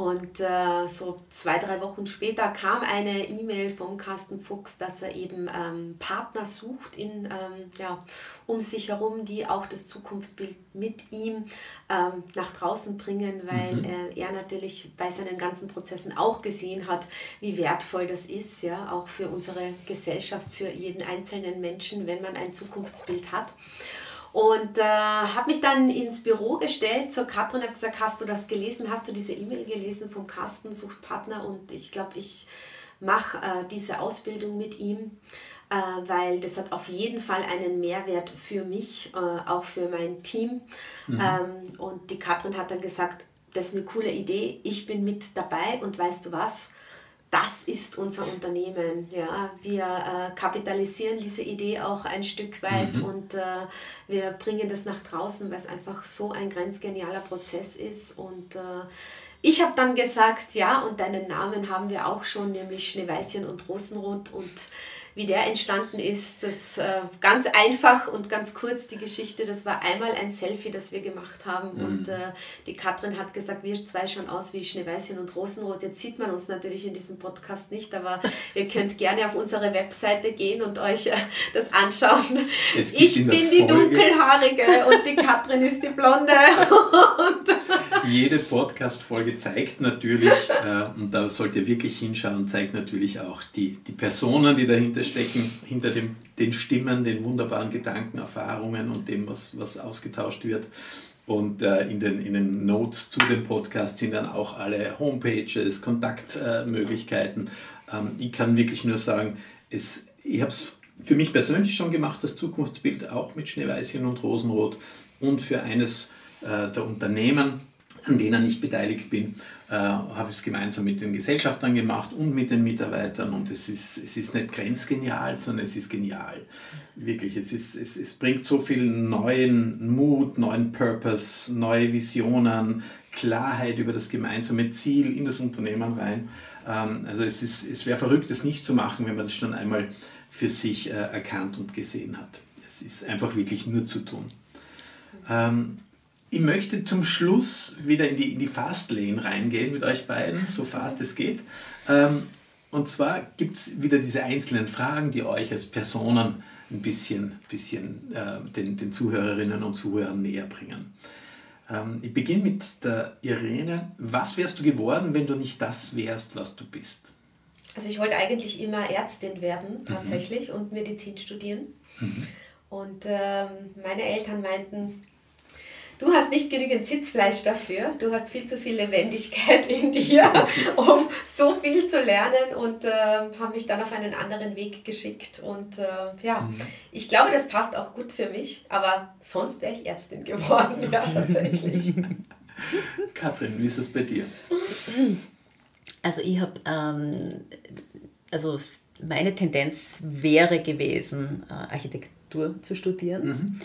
Und äh, so zwei, drei Wochen später kam eine E-Mail vom Carsten Fuchs, dass er eben ähm, Partner sucht in, ähm, ja, um sich herum, die auch das Zukunftsbild mit ihm ähm, nach draußen bringen, weil mhm. äh, er natürlich bei seinen ganzen Prozessen auch gesehen hat, wie wertvoll das ist, ja, auch für unsere Gesellschaft, für jeden einzelnen Menschen, wenn man ein Zukunftsbild hat. Und äh, habe mich dann ins Büro gestellt zur Katrin und habe gesagt, hast du das gelesen? Hast du diese E-Mail gelesen vom Carsten, sucht Partner? Und ich glaube, ich mache äh, diese Ausbildung mit ihm, äh, weil das hat auf jeden Fall einen Mehrwert für mich, äh, auch für mein Team. Mhm. Ähm, und die Katrin hat dann gesagt, das ist eine coole Idee, ich bin mit dabei und weißt du was? Das ist unser Unternehmen. Ja. Wir äh, kapitalisieren diese Idee auch ein Stück weit mhm. und äh, wir bringen das nach draußen, weil es einfach so ein grenzgenialer Prozess ist. Und äh, ich habe dann gesagt, ja, und deinen Namen haben wir auch schon, nämlich Schneeweißchen und Rosenrot. Und wie der entstanden ist. Das ist äh, ganz einfach und ganz kurz die Geschichte. Das war einmal ein Selfie, das wir gemacht haben. Mhm. Und äh, die Katrin hat gesagt, wir zwei schauen aus wie Schneeweißchen und Rosenrot. Jetzt sieht man uns natürlich in diesem Podcast nicht, aber ihr könnt gerne auf unsere Webseite gehen und euch äh, das anschauen. Ich bin die dunkelhaarige und die Katrin ist die blonde. Jede Podcast-Folge zeigt natürlich, äh, und da sollt ihr wirklich hinschauen, zeigt natürlich auch die, die Personen, die dahinter stecken, hinter dem, den Stimmen, den wunderbaren Gedanken, Erfahrungen und dem, was, was ausgetauscht wird. Und äh, in, den, in den Notes zu dem Podcast sind dann auch alle Homepages, Kontaktmöglichkeiten. Ähm, ich kann wirklich nur sagen, es, ich habe es für mich persönlich schon gemacht, das Zukunftsbild auch mit Schneeweißchen und Rosenrot und für eines äh, der Unternehmen, an denen ich beteiligt bin, äh, habe ich es gemeinsam mit den Gesellschaftern gemacht und mit den Mitarbeitern und es ist, es ist nicht grenzgenial, sondern es ist genial. Wirklich, es, ist, es, es bringt so viel neuen Mut, neuen Purpose, neue Visionen, Klarheit über das gemeinsame Ziel in das Unternehmen rein. Ähm, also es, es wäre verrückt, es nicht zu machen, wenn man das schon einmal für sich äh, erkannt und gesehen hat. Es ist einfach wirklich nur zu tun. Ähm, ich möchte zum Schluss wieder in die, in die Fastlane reingehen mit euch beiden, so fast es geht. Ähm, und zwar gibt es wieder diese einzelnen Fragen, die euch als Personen ein bisschen, bisschen äh, den, den Zuhörerinnen und Zuhörern näher bringen. Ähm, ich beginne mit der Irene. Was wärst du geworden, wenn du nicht das wärst, was du bist? Also ich wollte eigentlich immer Ärztin werden, mhm. tatsächlich, mhm. und Medizin studieren. Mhm. Und ähm, meine Eltern meinten, du hast nicht genügend Sitzfleisch dafür, du hast viel zu viel Lebendigkeit in dir, um so viel zu lernen und äh, haben mich dann auf einen anderen Weg geschickt. Und äh, ja, mhm. ich glaube, das passt auch gut für mich, aber sonst wäre ich Ärztin geworden, ja, tatsächlich. Katrin, wie ist es bei dir? Also ich habe, ähm, also meine Tendenz wäre gewesen, äh, Architektur zu studieren. Mhm.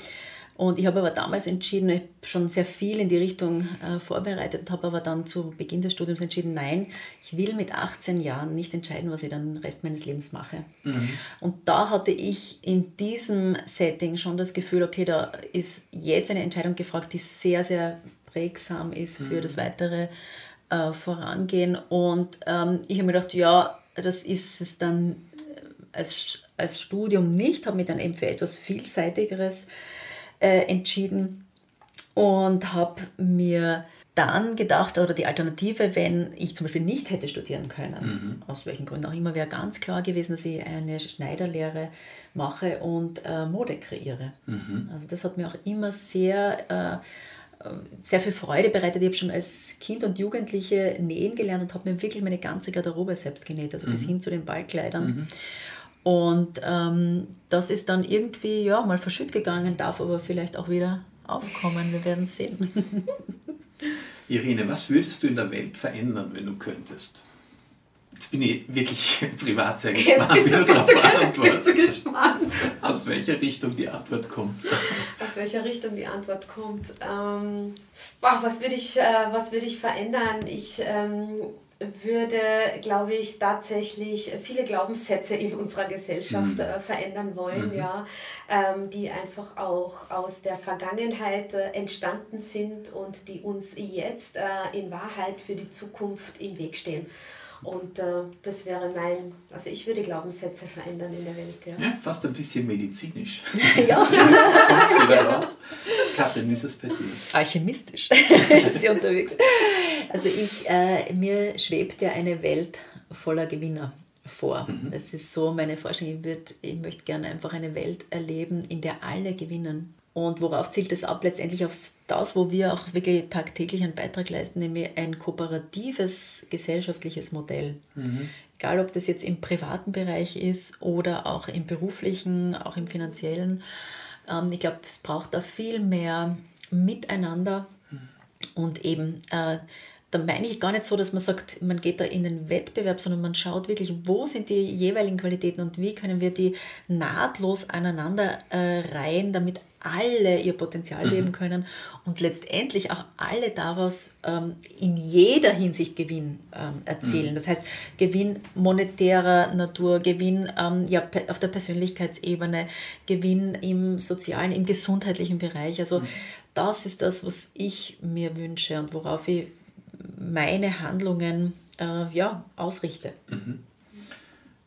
Und ich habe aber damals entschieden, ich habe schon sehr viel in die Richtung äh, vorbereitet, habe aber dann zu Beginn des Studiums entschieden, nein, ich will mit 18 Jahren nicht entscheiden, was ich dann den Rest meines Lebens mache. Mhm. Und da hatte ich in diesem Setting schon das Gefühl, okay, da ist jetzt eine Entscheidung gefragt, die sehr, sehr prägsam ist für mhm. das weitere äh, vorangehen. Und ähm, ich habe mir gedacht, ja, das ist es dann äh, als, als Studium nicht, habe mich dann eben für etwas Vielseitigeres äh, entschieden und habe mir dann gedacht, oder die Alternative, wenn ich zum Beispiel nicht hätte studieren können, mhm. aus welchen Gründen auch immer, wäre ganz klar gewesen, dass ich eine Schneiderlehre mache und äh, Mode kreiere. Mhm. Also das hat mir auch immer sehr, äh, sehr viel Freude bereitet. Ich habe schon als Kind und Jugendliche nähen gelernt und habe mir wirklich meine ganze Garderobe selbst genäht, also mhm. bis hin zu den Ballkleidern. Und ähm, das ist dann irgendwie ja, mal verschütt gegangen, darf aber vielleicht auch wieder aufkommen. Wir werden sehen. Irene, was würdest du in der Welt verändern, wenn du könntest? Jetzt bin ich wirklich privat sehr gespannt, Jetzt bist du, bist du, bist du gespannt. Aus welcher Richtung die Antwort kommt. Aus welcher Richtung die Antwort kommt. Ähm, boah, was würde ich, äh, würd ich verändern? Ich ähm, würde, glaube ich, tatsächlich viele Glaubenssätze in unserer Gesellschaft mhm. äh, verändern wollen, mhm. ja, ähm, die einfach auch aus der Vergangenheit äh, entstanden sind und die uns jetzt äh, in Wahrheit für die Zukunft im Weg stehen. Und äh, das wäre mein, also ich würde Glaubenssätze verändern in der Welt. Ja, ja fast ein bisschen medizinisch. ja. Kommst du da raus? Katrin, wie ist es bei dir? Alchemistisch ist sie unterwegs. Also ich, äh, mir schwebt ja eine Welt voller Gewinner vor. Mhm. Das ist so meine Vorstellung. Ich, würd, ich möchte gerne einfach eine Welt erleben, in der alle gewinnen. Und worauf zielt es ab? Letztendlich auf das, wo wir auch wirklich tagtäglich einen Beitrag leisten, nämlich ein kooperatives gesellschaftliches Modell. Mhm. Egal, ob das jetzt im privaten Bereich ist oder auch im beruflichen, auch im finanziellen. Ähm, ich glaube, es braucht da viel mehr Miteinander mhm. und eben äh, da meine ich gar nicht so, dass man sagt, man geht da in den Wettbewerb, sondern man schaut wirklich, wo sind die jeweiligen Qualitäten und wie können wir die nahtlos aneinander äh, reihen, damit alle ihr Potenzial mhm. leben können und letztendlich auch alle daraus ähm, in jeder Hinsicht Gewinn ähm, erzielen. Mhm. Das heißt, Gewinn monetärer Natur, Gewinn ähm, ja, auf der Persönlichkeitsebene, Gewinn im sozialen, im gesundheitlichen Bereich. Also mhm. das ist das, was ich mir wünsche und worauf ich meine Handlungen äh, ja, ausrichte.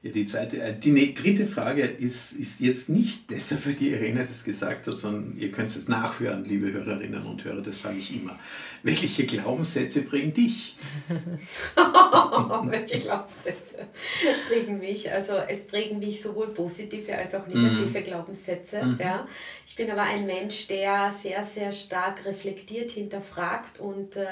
Mhm. Ja, die, zweite, äh, die ne, dritte Frage ist, ist jetzt nicht deshalb, weil die Irene das gesagt hat, sondern ihr könnt es nachhören, liebe Hörerinnen und Hörer, das frage ich immer. Welche Glaubenssätze bringen dich? Welche Glaubenssätze prägen mich? Also es prägen mich sowohl positive als auch negative mm. Glaubenssätze. Mm. Ja. Ich bin aber ein Mensch, der sehr, sehr stark reflektiert, hinterfragt und äh,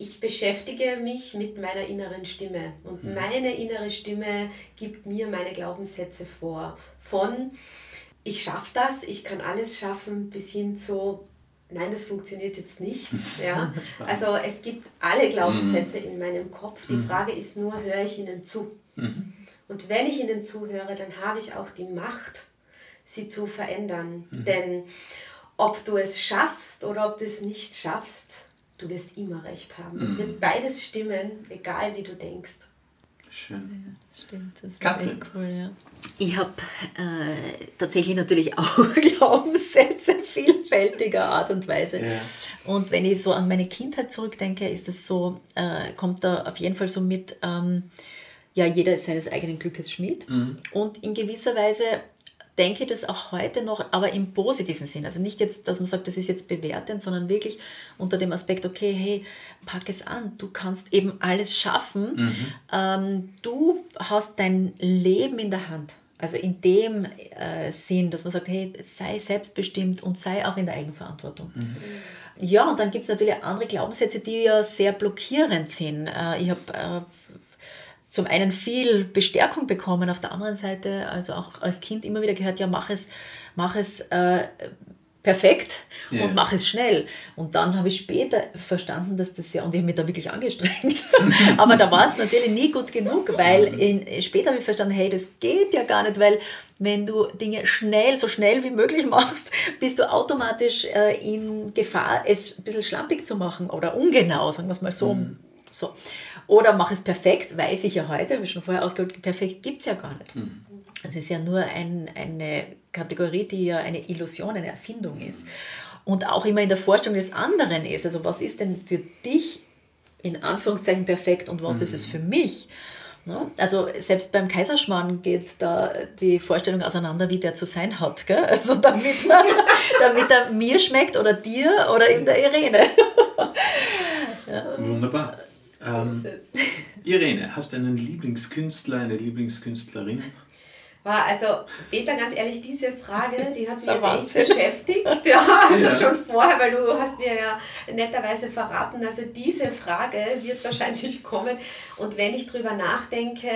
ich beschäftige mich mit meiner inneren Stimme und mhm. meine innere Stimme gibt mir meine Glaubenssätze vor. Von ich schaffe das, ich kann alles schaffen, bis hin zu nein, das funktioniert jetzt nicht. Ja? Also es gibt alle Glaubenssätze mhm. in meinem Kopf. Die mhm. Frage ist nur, höre ich ihnen zu? Mhm. Und wenn ich ihnen zuhöre, dann habe ich auch die Macht, sie zu verändern. Mhm. Denn ob du es schaffst oder ob du es nicht schaffst, du wirst immer recht haben. Mhm. Es wird beides stimmen, egal wie du denkst. Schön. Ja, stimmt, das ist Katrin. echt cool, ja. Ich habe äh, tatsächlich natürlich auch Glaubenssätze vielfältiger Art und Weise. Ja. Und wenn ich so an meine Kindheit zurückdenke, ist das so, äh, kommt da auf jeden Fall so mit, ähm, ja, jeder ist seines eigenen Glückes Schmied. Mhm. Und in gewisser Weise denke das auch heute noch, aber im positiven Sinn. Also nicht jetzt, dass man sagt, das ist jetzt bewertend, sondern wirklich unter dem Aspekt, okay, hey, pack es an, du kannst eben alles schaffen. Mhm. Ähm, du hast dein Leben in der Hand. Also in dem äh, Sinn, dass man sagt, hey, sei selbstbestimmt und sei auch in der Eigenverantwortung. Mhm. Ja, und dann gibt es natürlich andere Glaubenssätze, die ja sehr blockierend sind. Äh, ich habe äh, zum einen viel Bestärkung bekommen, auf der anderen Seite, also auch als Kind immer wieder gehört, ja, mach es, mach es äh, perfekt yeah. und mach es schnell. Und dann habe ich später verstanden, dass das ja, und ich habe mich da wirklich angestrengt, aber da war es natürlich nie gut genug, weil in, später habe ich verstanden, hey, das geht ja gar nicht, weil wenn du Dinge schnell, so schnell wie möglich machst, bist du automatisch äh, in Gefahr, es ein bisschen schlampig zu machen oder ungenau, sagen wir es mal so. Mhm. so. Oder mach es perfekt, weiß ich ja heute, habe ich schon vorher ausgeholt, perfekt gibt es ja gar nicht. Mhm. Es ist ja nur ein, eine Kategorie, die ja eine Illusion, eine Erfindung ist. Und auch immer in der Vorstellung des anderen ist. Also was ist denn für dich in Anführungszeichen perfekt und was mhm. ist es für mich. Ne? Also selbst beim Kaiserschmarrn geht da die Vorstellung auseinander, wie der zu sein hat. Gell? Also damit, man, damit er mir schmeckt oder dir oder eben der Irene. ja. Wunderbar. Ähm, Irene, hast du einen Lieblingskünstler, eine Lieblingskünstlerin? War also, Peter, ganz ehrlich, diese Frage, die hat mich jetzt echt beschäftigt. Ja, also ja. schon vorher, weil du hast mir ja netterweise verraten, also diese Frage wird wahrscheinlich kommen. Und wenn ich drüber nachdenke,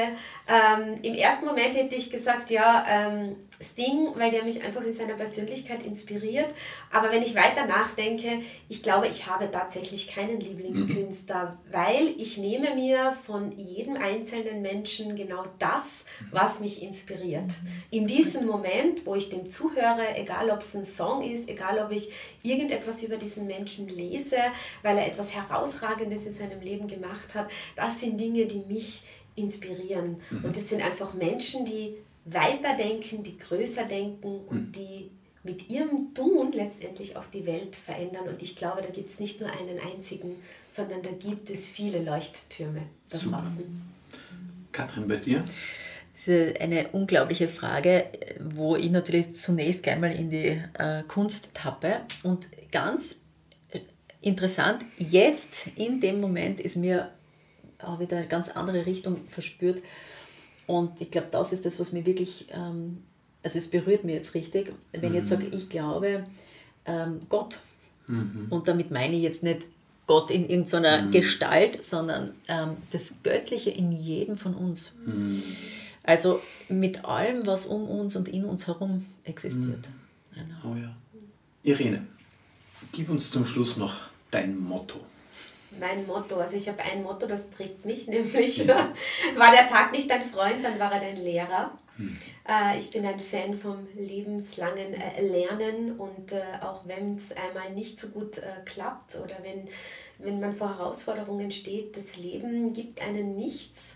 ähm, im ersten Moment hätte ich gesagt, ja, ähm, Sting, weil der mich einfach in seiner Persönlichkeit inspiriert. Aber wenn ich weiter nachdenke, ich glaube, ich habe tatsächlich keinen Lieblingskünstler, mhm. weil ich nehme mir von jedem einzelnen Menschen genau das, was mich inspiriert. Mhm. In diesem Moment, wo ich dem zuhöre, egal ob es ein Song ist, egal ob ich irgendetwas über diesen Menschen lese, weil er etwas Herausragendes in seinem Leben gemacht hat, das sind Dinge, die mich inspirieren. Mhm. Und es sind einfach Menschen, die weiterdenken, die größer denken und hm. die mit ihrem Tun letztendlich auch die Welt verändern. Und ich glaube, da gibt es nicht nur einen einzigen, sondern da gibt es viele Leuchttürme da draußen. Katrin, bei dir? Das ist eine unglaubliche Frage, wo ich natürlich zunächst gleich mal in die äh, Kunst tappe. Und ganz interessant, jetzt in dem Moment ist mir auch wieder eine ganz andere Richtung verspürt. Und ich glaube, das ist das, was mir wirklich, ähm, also es berührt mich jetzt richtig, wenn ich jetzt sage, ich glaube ähm, Gott. Mhm. Und damit meine ich jetzt nicht Gott in irgendeiner mhm. Gestalt, sondern ähm, das Göttliche in jedem von uns. Mhm. Also mit allem, was um uns und in uns herum existiert. Mhm. Genau. Oh ja. Irene, gib uns zum Schluss noch dein Motto mein Motto. Also ich habe ein Motto, das trägt mich, nämlich war der Tag nicht dein Freund, dann war er dein Lehrer. Hm. Äh, ich bin ein Fan vom lebenslangen äh, Lernen und äh, auch wenn es einmal nicht so gut klappt oder wenn, wenn man vor Herausforderungen steht, das Leben gibt einen nichts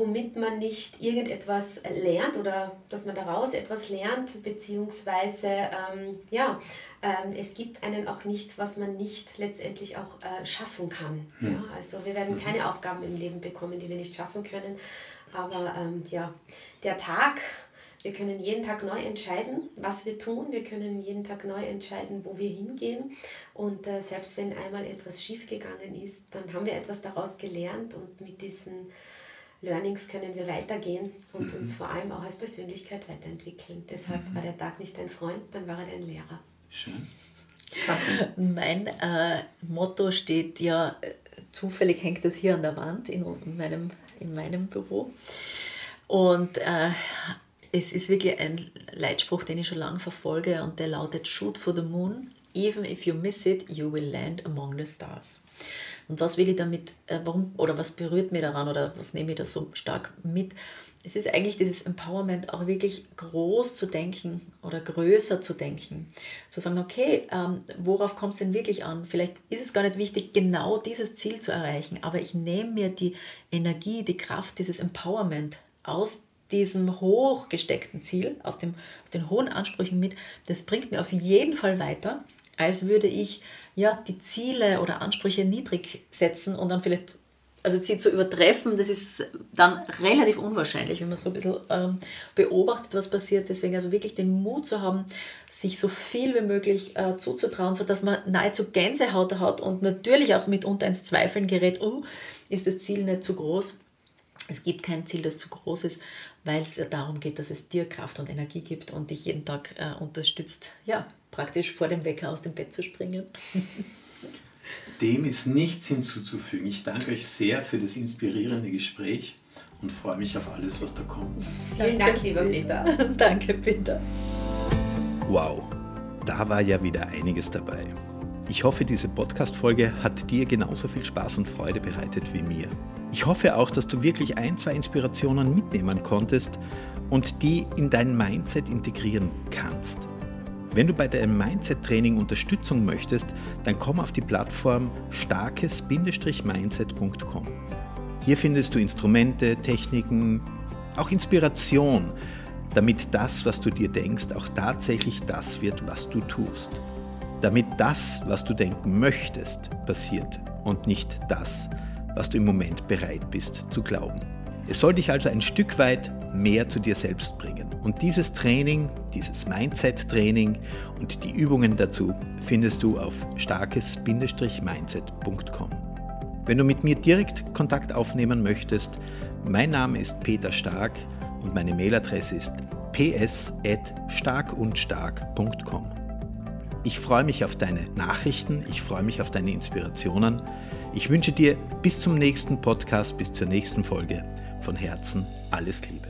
womit man nicht irgendetwas lernt oder dass man daraus etwas lernt, beziehungsweise ähm, ja, ähm, es gibt einen auch nichts, was man nicht letztendlich auch äh, schaffen kann. Hm. Ja? Also wir werden mhm. keine Aufgaben im Leben bekommen, die wir nicht schaffen können. Aber ähm, ja, der Tag, wir können jeden Tag neu entscheiden, was wir tun. Wir können jeden Tag neu entscheiden, wo wir hingehen. Und äh, selbst wenn einmal etwas schiefgegangen ist, dann haben wir etwas daraus gelernt und mit diesen Learnings können wir weitergehen und mhm. uns vor allem auch als Persönlichkeit weiterentwickeln. Deshalb mhm. war der Tag nicht dein Freund, dann war er dein Lehrer. Schön. Mein äh, Motto steht ja, äh, zufällig hängt das hier an der Wand in, meinem, in meinem Büro. Und äh, es ist wirklich ein Leitspruch, den ich schon lange verfolge und der lautet: Shoot for the moon, even if you miss it, you will land among the stars. Und was will ich damit, äh, warum oder was berührt mich daran oder was nehme ich da so stark mit? Es ist eigentlich dieses Empowerment auch wirklich groß zu denken oder größer zu denken. Zu sagen, okay, ähm, worauf kommt es denn wirklich an? Vielleicht ist es gar nicht wichtig, genau dieses Ziel zu erreichen, aber ich nehme mir die Energie, die Kraft, dieses Empowerment aus diesem hochgesteckten Ziel, aus, dem, aus den hohen Ansprüchen mit. Das bringt mir auf jeden Fall weiter, als würde ich ja, die Ziele oder Ansprüche niedrig setzen und dann vielleicht, also sie zu übertreffen, das ist dann relativ unwahrscheinlich, wenn man so ein bisschen ähm, beobachtet, was passiert. Deswegen also wirklich den Mut zu haben, sich so viel wie möglich äh, zuzutrauen, sodass man nahezu Gänsehaut hat und natürlich auch mitunter ins Zweifeln gerät, oh, ist das Ziel nicht zu groß. Es gibt kein Ziel, das zu groß ist, weil es darum geht, dass es dir Kraft und Energie gibt und dich jeden Tag äh, unterstützt, ja, praktisch vor dem Wecker aus dem Bett zu springen. Dem ist nichts hinzuzufügen. Ich danke euch sehr für das inspirierende Gespräch und freue mich auf alles, was da kommt. Vielen Dank, lieber Peter. danke, Peter. Wow, da war ja wieder einiges dabei. Ich hoffe, diese Podcast-Folge hat dir genauso viel Spaß und Freude bereitet wie mir. Ich hoffe auch, dass du wirklich ein, zwei Inspirationen mitnehmen konntest und die in dein Mindset integrieren kannst. Wenn du bei deinem Mindset-Training Unterstützung möchtest, dann komm auf die Plattform starkes-mindset.com. Hier findest du Instrumente, Techniken, auch Inspiration, damit das, was du dir denkst, auch tatsächlich das wird, was du tust. Damit das, was du denken möchtest, passiert und nicht das, was du im Moment bereit bist zu glauben. Es soll dich also ein Stück weit mehr zu dir selbst bringen. Und dieses Training, dieses Mindset-Training und die Übungen dazu findest du auf starkes-mindset.com. Wenn du mit mir direkt Kontakt aufnehmen möchtest, mein Name ist Peter Stark und meine Mailadresse ist ps.starkundstark.com. Ich freue mich auf deine Nachrichten, ich freue mich auf deine Inspirationen. Ich wünsche dir bis zum nächsten Podcast, bis zur nächsten Folge von Herzen alles Liebe.